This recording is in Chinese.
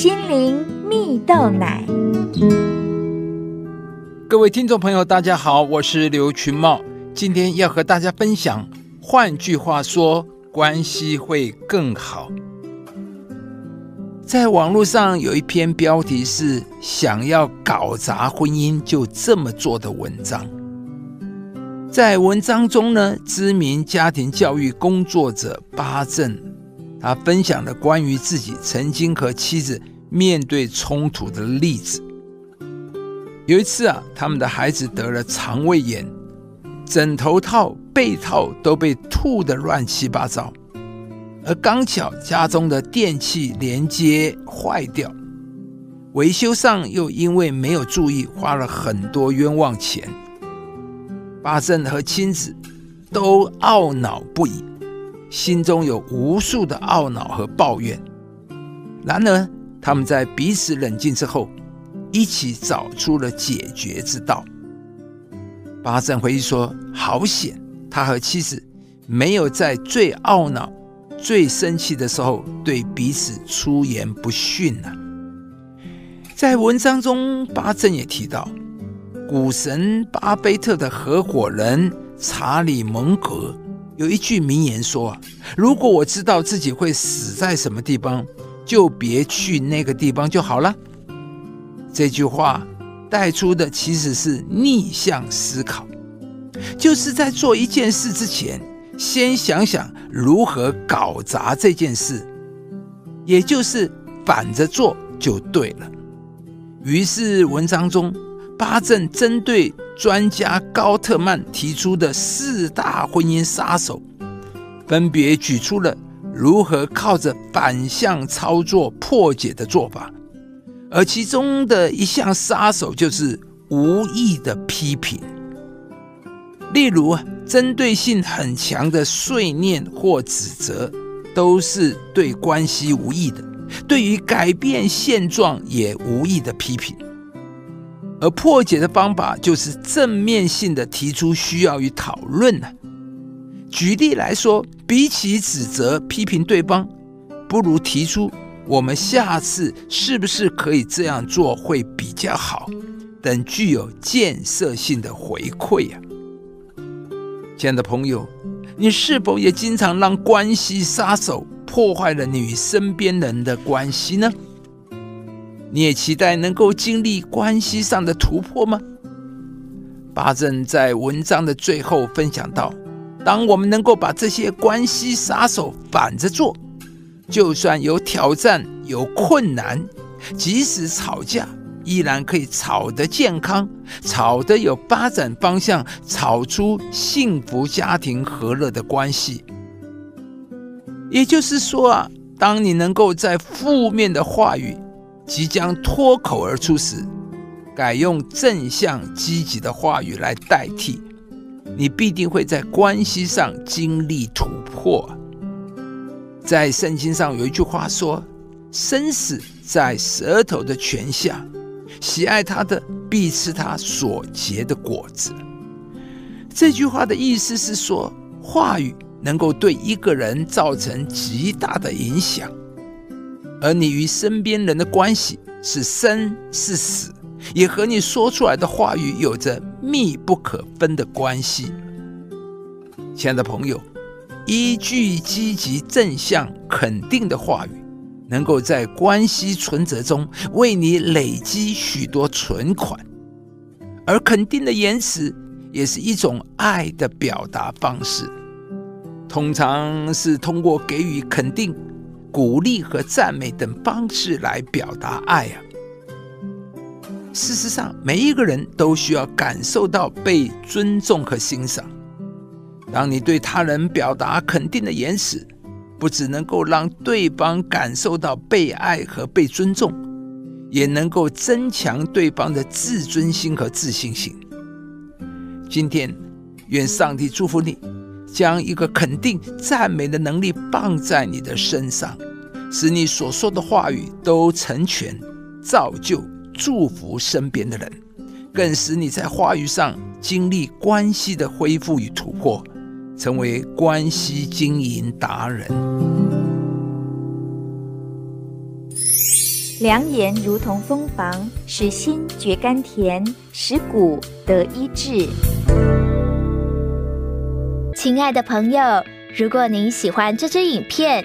心灵蜜豆奶。各位听众朋友，大家好，我是刘群茂，今天要和大家分享，换句话说，关系会更好。在网络上有一篇标题是“想要搞砸婚姻就这么做”的文章。在文章中呢，知名家庭教育工作者巴正，他分享了关于自己曾经和妻子面对冲突的例子。有一次啊，他们的孩子得了肠胃炎，枕头套、被套都被吐得乱七八糟，而刚巧家中的电器连接坏掉，维修上又因为没有注意，花了很多冤枉钱。巴正和亲子都懊恼不已，心中有无数的懊恼和抱怨。然而，他们在彼此冷静之后，一起找出了解决之道。巴正回忆说：“好险，他和妻子没有在最懊恼、最生气的时候对彼此出言不逊呢。”在文章中，巴正也提到。股神巴菲特的合伙人查理蒙格有一句名言说：“啊，如果我知道自己会死在什么地方，就别去那个地方就好了。”这句话带出的其实是逆向思考，就是在做一件事之前，先想想如何搞砸这件事，也就是反着做就对了。于是文章中。巴正针对专家高特曼提出的四大婚姻杀手，分别举出了如何靠着反向操作破解的做法，而其中的一项杀手就是无意的批评。例如，针对性很强的碎念或指责，都是对关系无益的；对于改变现状也无益的批评。而破解的方法就是正面性的提出需要与讨论呢。举例来说，比起指责批评对方，不如提出我们下次是不是可以这样做会比较好，等具有建设性的回馈呀。亲爱的朋友，你是否也经常让关系杀手破坏了你与身边人的关系呢？你也期待能够经历关系上的突破吗？巴正在文章的最后分享到：当我们能够把这些关系杀手反着做，就算有挑战、有困难，即使吵架，依然可以吵得健康，吵得有发展方向，吵出幸福家庭和乐的关系。也就是说啊，当你能够在负面的话语，即将脱口而出时，改用正向积极的话语来代替，你必定会在关系上经历突破。在圣经上有一句话说：“生死在舌头的泉下，喜爱他的必吃他所结的果子。”这句话的意思是说，话语能够对一个人造成极大的影响。而你与身边人的关系是生是死，也和你说出来的话语有着密不可分的关系。亲爱的朋友，一句积极、正向、肯定的话语，能够在关系存折中为你累积许多存款。而肯定的言辞，也是一种爱的表达方式，通常是通过给予肯定。鼓励和赞美等方式来表达爱啊！事实上，每一个人都需要感受到被尊重和欣赏。当你对他人表达肯定的言辞，不只能够让对方感受到被爱和被尊重，也能够增强对方的自尊心和自信心。今天，愿上帝祝福你。将一个肯定、赞美的能力放在你的身上，使你所说的话语都成全、造就、祝福身边的人，更使你在话语上经历关系的恢复与突破，成为关系经营达人。良言如同蜂房，使心觉甘甜，使骨得医治。亲爱的朋友，如果您喜欢这支影片，